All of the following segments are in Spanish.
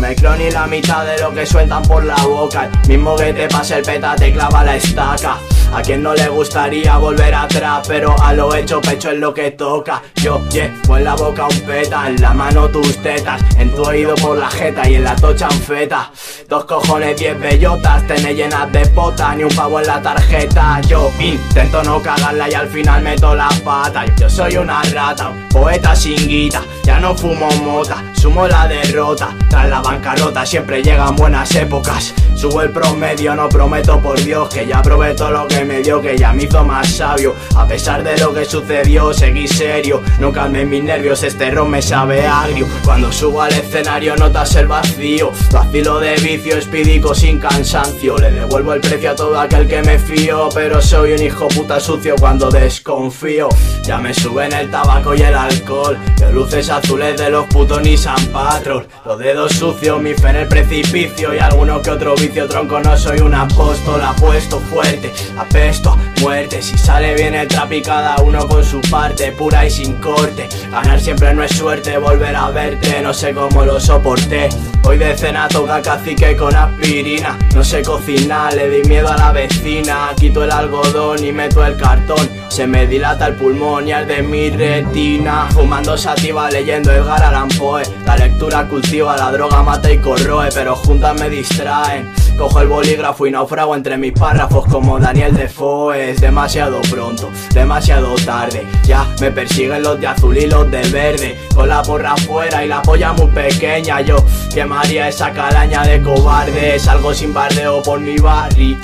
me creo ni la mitad de lo que sueltan por la boca. Mismo que te pasa el peta te clava la estaca. A quien no le gustaría volver atrás, pero a lo hecho pecho es lo que toca. Yo llevo en la boca un peta, en la mano tus tetas, en tu oído por la jeta y en la tocha en feta. Dos cojones, diez bellotas, tenéis llenas de pota, ni un pavo en la tarjeta. Yo intento no cagarla y al final meto la pata. Yo soy una rata, un poeta sin guita, ya no fumo mota, sumo la derrota. Tras la bancarrota siempre llegan buenas épocas. Subo el promedio, no prometo por Dios que ya probé todo lo que me dio, que ya me hizo más sabio. A pesar de lo que sucedió, seguí serio. No calmé mis nervios, este ron me sabe agrio. Cuando subo al escenario notas el vacío. Vacilo de vicio, espídico sin cansancio. Le devuelvo el precio a todo aquel que me fío. Pero soy un hijo puta sucio cuando desconfío. Ya me suben el tabaco y el alcohol. De luces azules de los putos Nissan Patrol. Los dedos sucios, mi fe en el precipicio. Y alguno que otro vicio tronco, no soy un apóstol. Apuesto fuerte, apesto muerte. Si sale bien el trap y cada uno con su parte, pura y sin corte. Ganar siempre no es suerte, volver a verte, no sé cómo lo soporté. Hoy de cena toca cacique con aspirina. No sé cocinar, le di miedo a la vecina. Quito el algodón y meto el cartón. Se me dilata el pulmón y al de mi retina. Fumando sativa, leyendo Edgar Allan Poe. La lectura cultiva, la droga mata y corroe, pero juntas me distraen. Cojo el bolígrafo y naufrago entre mis párrafos como Daniel Defoe. Es demasiado pronto, demasiado tarde. Ya me persiguen los de azul y los de verde. Con la porra afuera y la polla muy pequeña. Yo quemaría esa calaña de cobarde. Salgo sin bardeo por mi barrio.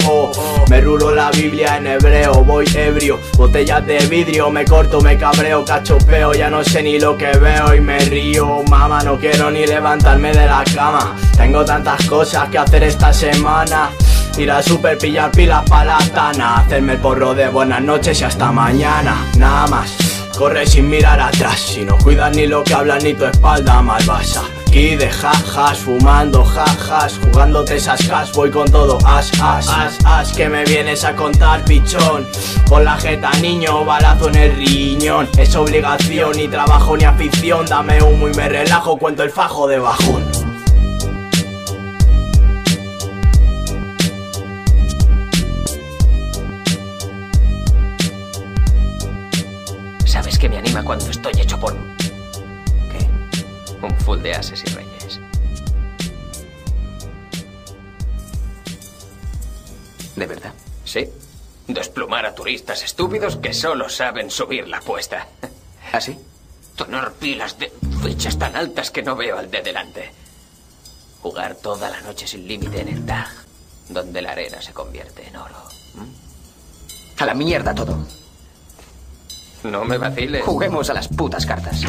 Me rulo la Biblia en hebreo, voy ebrio. Botellas de vidrio, me corto, me cabreo, cachopeo. Ya no sé ni lo que veo y me río. Mamá, no quiero ni levantarme de la cama. Tengo tantas cosas que hacer esta semana. Ir a super pillar pilas pa' tana. Hacerme el porro de buenas noches y hasta mañana. Nada más. Corre sin mirar atrás. Si no cuidas ni lo que hablas ni tu espalda mal vas Aquí de jajas, fumando jajas Jugándote esas cas, voy con todo as, as, as, as Que me vienes a contar pichón. Con la jeta niño, balazo en el riñón. Es obligación, ni trabajo ni afición. Dame humo y me relajo, cuento el fajo de bajón ¿Sabes qué me anima cuando estoy hecho por... ¿Qué? Un full de ases y reyes. ¿De verdad? Sí. Desplumar a turistas estúpidos que solo saben subir la apuesta. ¿Ah, sí? Tener pilas de fichas tan altas que no veo al de delante. Jugar toda la noche sin límite en el tag, donde la arena se convierte en oro. A la mierda todo. No me vaciles. Juguemos a las putas cartas.